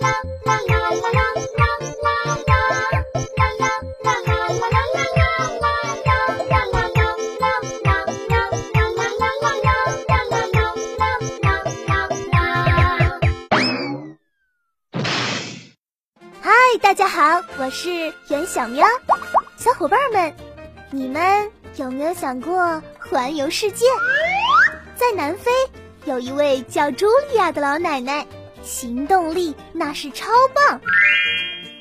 啦啦啦啦啦啦啦啦啦。嗨大家好，我是袁小喵。小伙伴们，你们有没有想过环游世界？在南非，有一位叫茱莉亚的老奶奶，行动力那是超棒。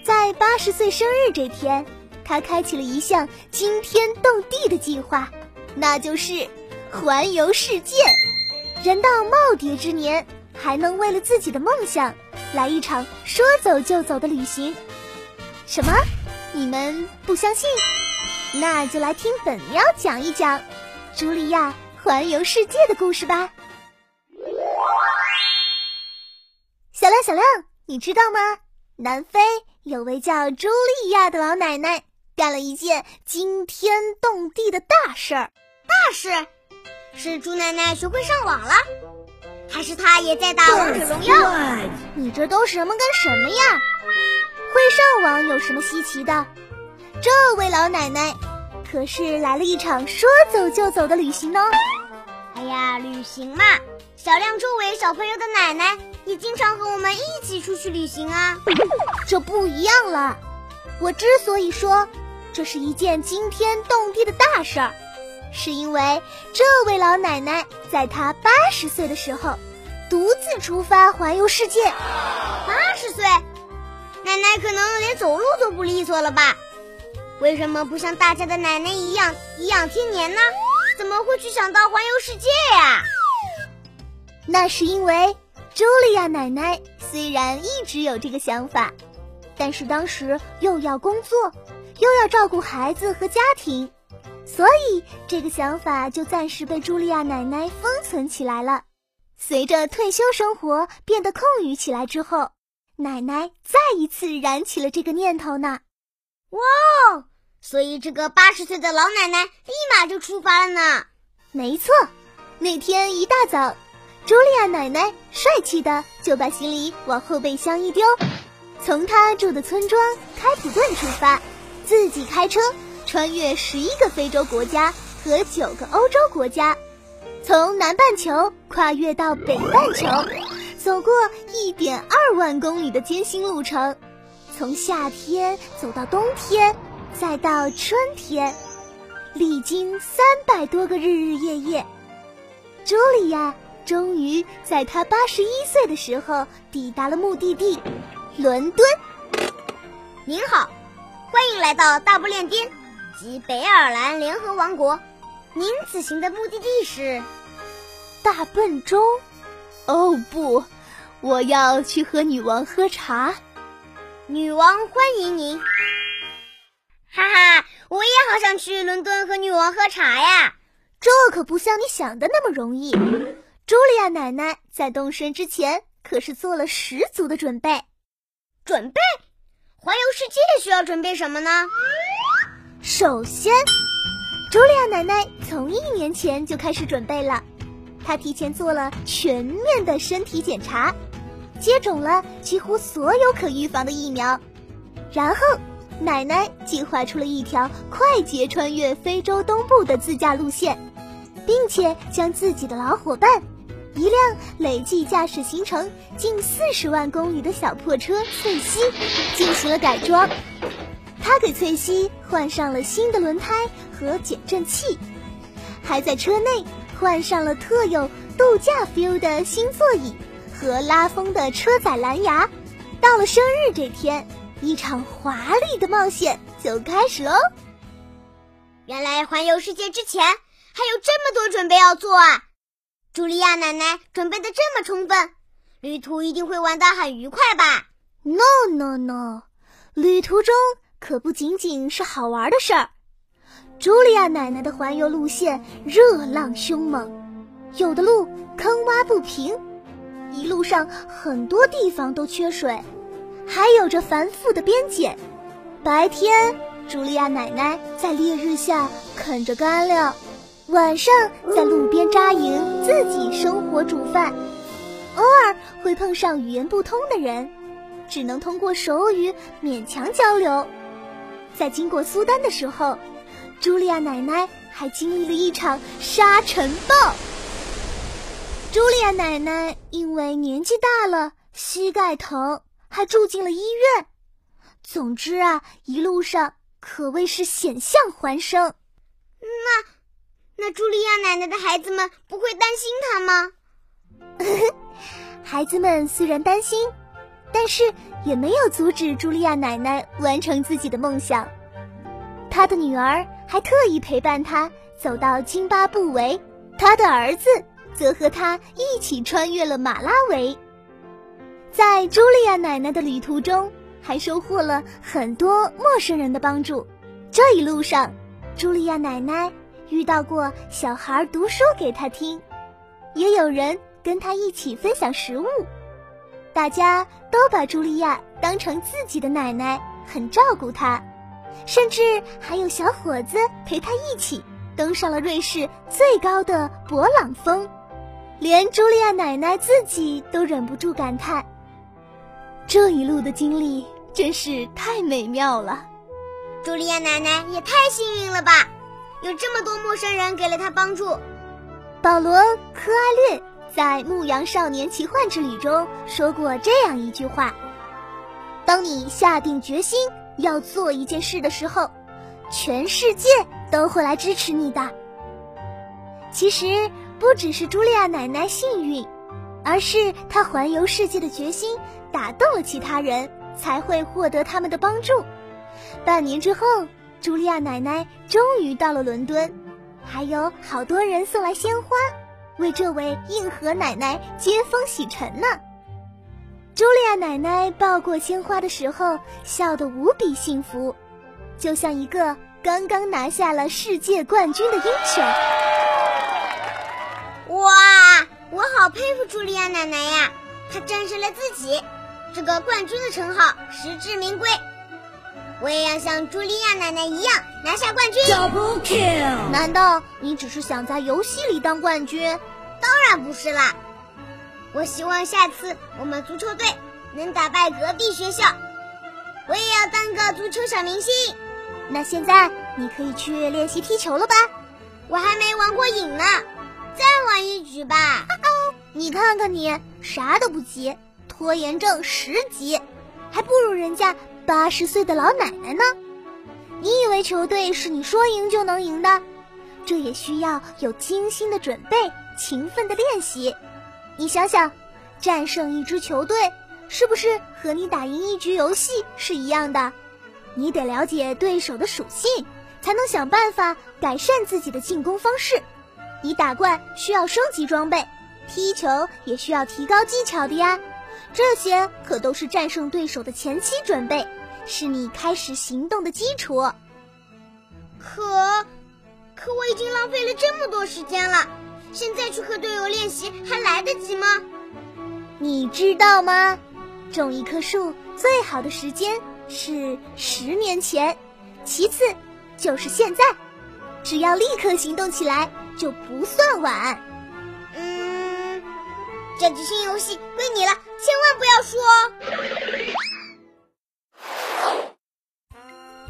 在八十岁生日这天，他开启了一项惊天动地的计划，那就是环游世界。人到耄耋之年，还能为了自己的梦想。来一场说走就走的旅行，什么？你们不相信？那就来听本喵讲一讲茱莉亚环游世界的故事吧。小亮，你知道吗？南非有位叫茱莉亚的老奶奶，干了一件惊天动地的大事儿。大事？是朱奶奶学会上网了？还是她也在打王者荣耀？你这都什么跟什么呀？会上网有什么稀奇的？这位老奶奶可是来了一场说走就走的旅行哦。哎呀，旅行嘛，小亮周围小朋友的奶奶也经常和我们一起出去旅行啊。这不一样了。我之所以说这是一件惊天动地的大事儿。是因为这位老奶奶在她八十岁的时候，独自出发环游世界。八十岁，奶奶可能连走路都不利索了吧？为什么不像大家的奶奶一样颐养天年呢？怎么会去想到环游世界呀？那是因为茱莉亚奶奶虽然一直有这个想法，但是当时又要工作，又要照顾孩子和家庭。所以，这个想法就暂时被茱莉亚奶奶封存起来了。随着退休生活变得空余起来之后，奶奶再一次燃起了这个念头呢。哇！所以这个八十岁的老奶奶立马就出发了呢。没错，那天一大早，茱莉亚奶奶帅气的就把行李往后备箱一丢，从她住的村庄开普顿出发，自己开车。穿越十一个非洲国家和九个欧洲国家，从南半球跨越到北半球，走过一点二万公里的艰辛路程，从夏天走到冬天，再到春天，历经三百多个日日夜夜，茱莉亚终于在他八十一岁的时候抵达了目的地——伦敦。您好，欢迎来到大不列颠。及北爱尔兰联合王国，您此行的目的地是大笨钟？哦不，我要去和女王喝茶。女王欢迎您！哈哈，我也好想去伦敦和女王喝茶呀。这可不像你想的那么容易。茱莉亚奶奶在动身之前可是做了十足的准备。准备？环游世界需要准备什么呢？首先，茱莉亚奶奶从一年前就开始准备了。她提前做了全面的身体检查，接种了几乎所有可预防的疫苗。然后，奶奶计划出了一条快捷穿越非洲东部的自驾路线，并且将自己的老伙伴——一辆累计驾驶行程近四十万公里的小破车翠西——进行了改装。他给翠西换上了新的轮胎和减震器，还在车内换上了特有度假 feel 的新座椅和拉风的车载蓝牙。到了生日这天，一场华丽的冒险就开始喽！原来环游世界之前还有这么多准备要做啊！茱莉亚奶奶准备的这么充分，旅途一定会玩得很愉快吧？No No No，旅途中。可不仅仅是好玩的事儿，茱莉亚奶奶的环游路线热浪凶猛，有的路坑洼不平，一路上很多地方都缺水，还有着繁复的边检。白天，茱莉亚奶奶在烈日下啃着干粮，晚上在路边扎营，自己生火煮饭，偶尔会碰上语言不通的人。只能通过手语勉强交流。在经过苏丹的时候，茱莉亚奶奶还经历了一场沙尘暴。茱莉亚奶奶因为年纪大了，膝盖疼，还住进了医院。总之啊，一路上可谓是险象环生。那那茱莉亚奶奶的孩子们不会担心她吗？孩子们虽然担心，但是也没有阻止茱莉亚奶奶完成自己的梦想。她的女儿还特意陪伴她走到津巴布韦，她的儿子则和她一起穿越了马拉维。在茱莉亚奶奶的旅途中，还收获了很多陌生人的帮助。这一路上，茱莉亚奶奶遇到过小孩读书给她听，也有人。跟他一起分享食物，大家都把茱莉亚当成自己的奶奶，很照顾她，甚至还有小伙子陪她一起登上了瑞士最高的勃朗峰，连茱莉亚奶奶自己都忍不住感叹：这一路的经历真是太美妙了。茱莉亚奶奶也太幸运了吧，有这么多陌生人给了他帮助。保罗·科阿略。在《牧羊少年奇幻之旅》中说过这样一句话：“当你下定决心要做一件事的时候，全世界都会来支持你的。”其实不只是茱莉亚奶奶幸运，而是她环游世界的决心打动了其他人，才会获得他们的帮助。半年之后，茱莉亚奶奶终于到了伦敦，还有好多人送来鲜花。为这位硬核奶奶接风洗尘呢。茱莉亚奶奶抱过鲜花的时候，笑得无比幸福，就像一个刚刚拿下了世界冠军的英雄。哇，我好佩服茱莉亚奶奶呀！她战胜了自己，这个冠军的称号实至名归。我也要像茱莉亚奶奶一样拿下冠军。Double kill！难道你只是想在游戏里当冠军？当然不是啦！我希望下次我们足球队能打败隔壁学校。我也要当个足球小明星。那现在你可以去练习踢球了吧？我还没玩过瘾呢，再玩一局吧。你看看你，啥都不急，拖延症十级，还不如人家。八十岁的老奶奶呢？你以为球队是你说赢就能赢的？这也需要有精心的准备、勤奋的练习。你想想，战胜一支球队，是不是和你打赢一局游戏是一样的？你得了解对手的属性，才能想办法改善自己的进攻方式。你打怪需要升级装备，踢球也需要提高技巧的呀。这些可都是战胜对手的前期准备。是你开始行动的基础。可，可我已经浪费了这么多时间了，现在去和队友练习还来得及吗？你知道吗？种一棵树最好的时间是十年前，其次就是现在。只要立刻行动起来，就不算晚。嗯，这局新游戏归你了，千万不要输哦。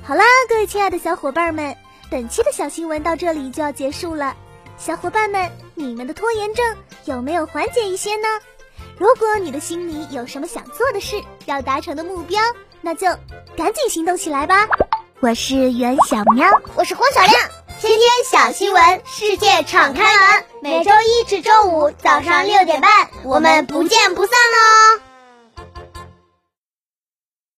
好啦，各位亲爱的小伙伴们，本期的小新闻到这里就要结束了。小伙伴们，你们的拖延症有没有缓解一些呢？如果你的心里有什么想做的事，要达成的目标，那就赶紧行动起来吧。我是袁小喵，我是黄小亮，天天小新闻，世界敞开门，每周一至周五早上六点半，我们不见不散哦。